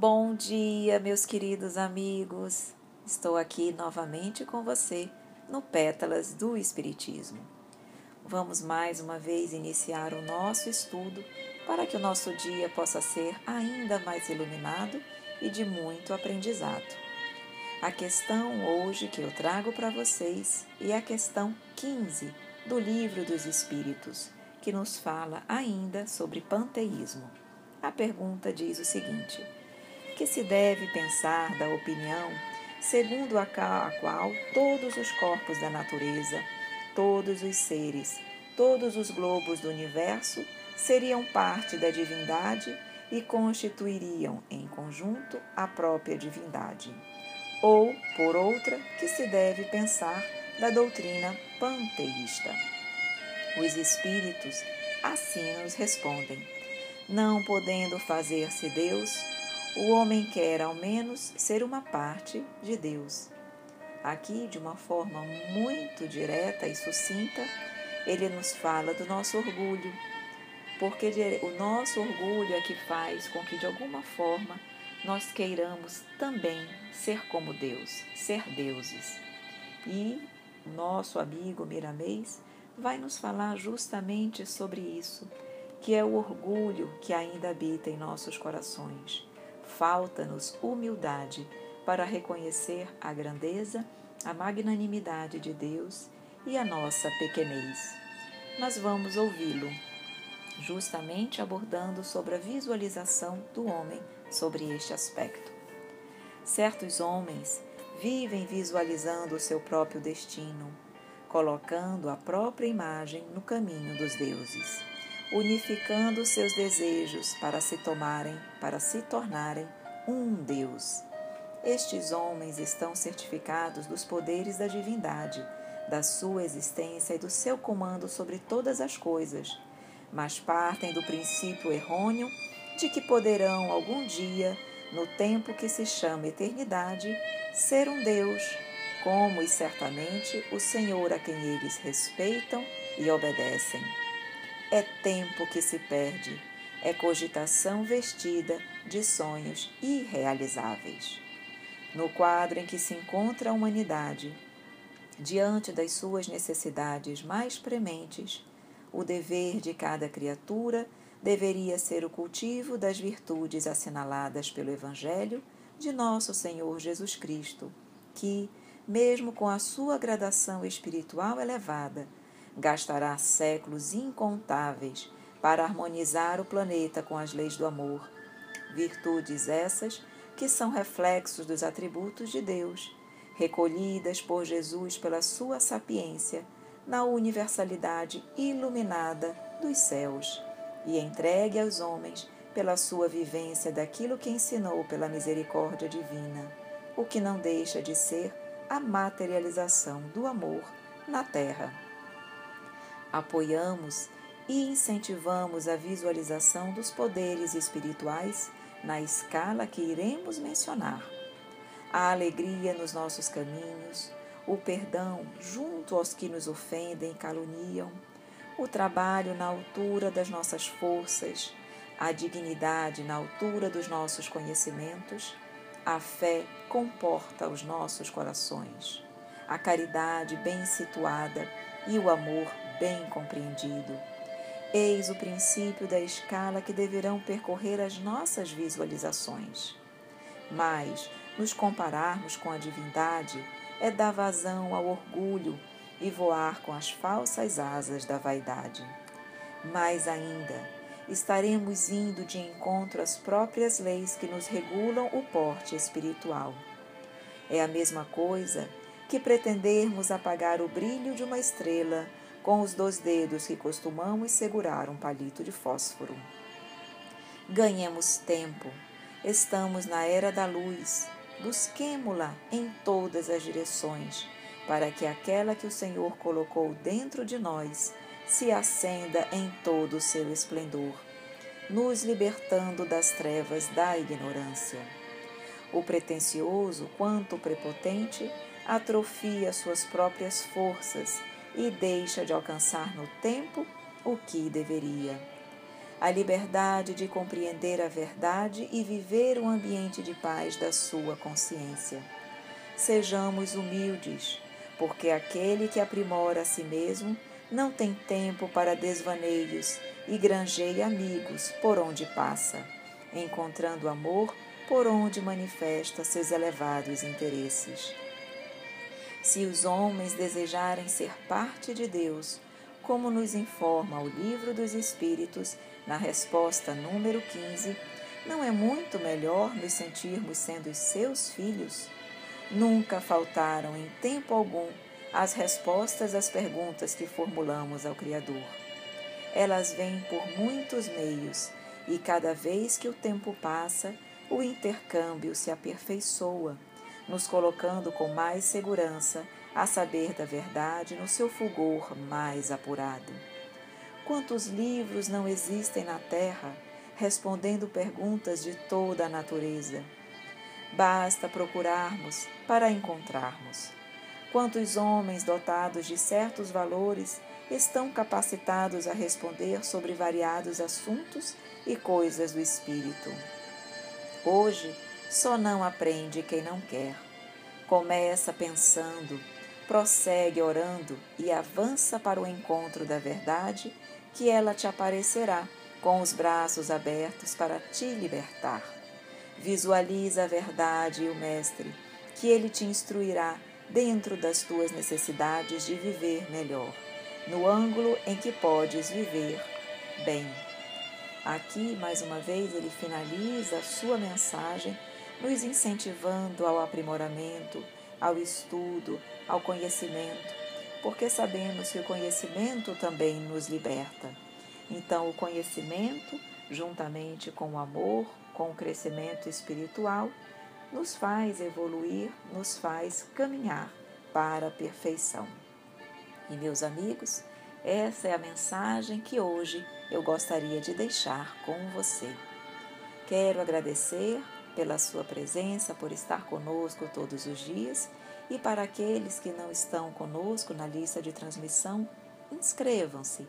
Bom dia, meus queridos amigos. Estou aqui novamente com você no Pétalas do Espiritismo. Vamos mais uma vez iniciar o nosso estudo para que o nosso dia possa ser ainda mais iluminado e de muito aprendizado. A questão hoje que eu trago para vocês é a questão 15 do Livro dos Espíritos, que nos fala ainda sobre panteísmo. A pergunta diz o seguinte que se deve pensar da opinião segundo a qual todos os corpos da natureza, todos os seres, todos os globos do universo seriam parte da divindade e constituiriam em conjunto a própria divindade. Ou, por outra, que se deve pensar da doutrina panteísta. Os espíritos assim nos respondem: não podendo fazer-se Deus, o homem quer, ao menos, ser uma parte de Deus. Aqui, de uma forma muito direta e sucinta, ele nos fala do nosso orgulho, porque o nosso orgulho é que faz com que, de alguma forma, nós queiramos também ser como Deus, ser deuses. E nosso amigo Miramês vai nos falar justamente sobre isso, que é o orgulho que ainda habita em nossos corações falta-nos humildade para reconhecer a grandeza, a magnanimidade de Deus e a nossa pequenez. Mas vamos ouvi-lo, justamente abordando sobre a visualização do homem sobre este aspecto. Certos homens vivem visualizando o seu próprio destino, colocando a própria imagem no caminho dos deuses unificando seus desejos para se tomarem, para se tornarem um Deus. Estes homens estão certificados dos poderes da divindade, da sua existência e do seu comando sobre todas as coisas, mas partem do princípio errôneo de que poderão algum dia, no tempo que se chama eternidade, ser um Deus, como e certamente o Senhor a quem eles respeitam e obedecem. É tempo que se perde, é cogitação vestida de sonhos irrealizáveis. No quadro em que se encontra a humanidade, diante das suas necessidades mais prementes, o dever de cada criatura deveria ser o cultivo das virtudes assinaladas pelo Evangelho de nosso Senhor Jesus Cristo, que, mesmo com a sua gradação espiritual elevada, gastará séculos incontáveis para harmonizar o planeta com as leis do amor. Virtudes essas que são reflexos dos atributos de Deus, recolhidas por Jesus pela sua sapiência na universalidade iluminada dos céus e entregue aos homens pela sua vivência daquilo que ensinou pela misericórdia divina, o que não deixa de ser a materialização do amor na terra apoiamos e incentivamos a visualização dos poderes espirituais na escala que iremos mencionar. A alegria nos nossos caminhos, o perdão junto aos que nos ofendem e caluniam, o trabalho na altura das nossas forças, a dignidade na altura dos nossos conhecimentos, a fé comporta os nossos corações, a caridade bem situada e o amor bem compreendido. Eis o princípio da escala que deverão percorrer as nossas visualizações. Mas, nos compararmos com a divindade, é dar vazão ao orgulho e voar com as falsas asas da vaidade. Mais ainda, estaremos indo de encontro às próprias leis que nos regulam o porte espiritual. É a mesma coisa que pretendermos apagar o brilho de uma estrela com os dois dedos que costumamos segurar um palito de fósforo. Ganhemos tempo. Estamos na era da luz. Busquemo-la em todas as direções, para que aquela que o Senhor colocou dentro de nós se acenda em todo o seu esplendor, nos libertando das trevas da ignorância. O pretensioso, quanto prepotente, atrofia suas próprias forças e deixa de alcançar no tempo o que deveria. a liberdade de compreender a verdade e viver o ambiente de paz da sua consciência. Sejamos humildes, porque aquele que aprimora a si mesmo não tem tempo para desvaneios e granjeia amigos por onde passa, encontrando amor por onde manifesta seus elevados interesses. Se os homens desejarem ser parte de Deus, como nos informa o Livro dos Espíritos, na resposta número 15, não é muito melhor nos sentirmos sendo seus filhos? Nunca faltaram em tempo algum as respostas às perguntas que formulamos ao Criador. Elas vêm por muitos meios e cada vez que o tempo passa, o intercâmbio se aperfeiçoa, nos colocando com mais segurança a saber da verdade no seu fulgor mais apurado. Quantos livros não existem na Terra respondendo perguntas de toda a natureza? Basta procurarmos para encontrarmos. Quantos homens dotados de certos valores estão capacitados a responder sobre variados assuntos e coisas do espírito? Hoje, só não aprende quem não quer. Começa pensando, prossegue orando e avança para o encontro da verdade, que ela te aparecerá com os braços abertos para te libertar. Visualiza a verdade e o Mestre, que ele te instruirá dentro das tuas necessidades de viver melhor, no ângulo em que podes viver bem. Aqui, mais uma vez, ele finaliza a sua mensagem nos incentivando ao aprimoramento, ao estudo, ao conhecimento, porque sabemos que o conhecimento também nos liberta. Então, o conhecimento, juntamente com o amor, com o crescimento espiritual, nos faz evoluir, nos faz caminhar para a perfeição. E meus amigos, essa é a mensagem que hoje eu gostaria de deixar com você. Quero agradecer pela sua presença, por estar conosco todos os dias e para aqueles que não estão conosco na lista de transmissão, inscrevam-se,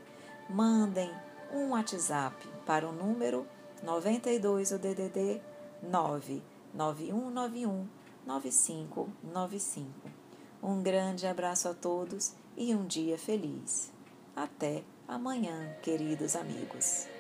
mandem um WhatsApp para o número 92 o DDD 9 9191 9595. Um grande abraço a todos e um dia feliz. Até amanhã, queridos amigos.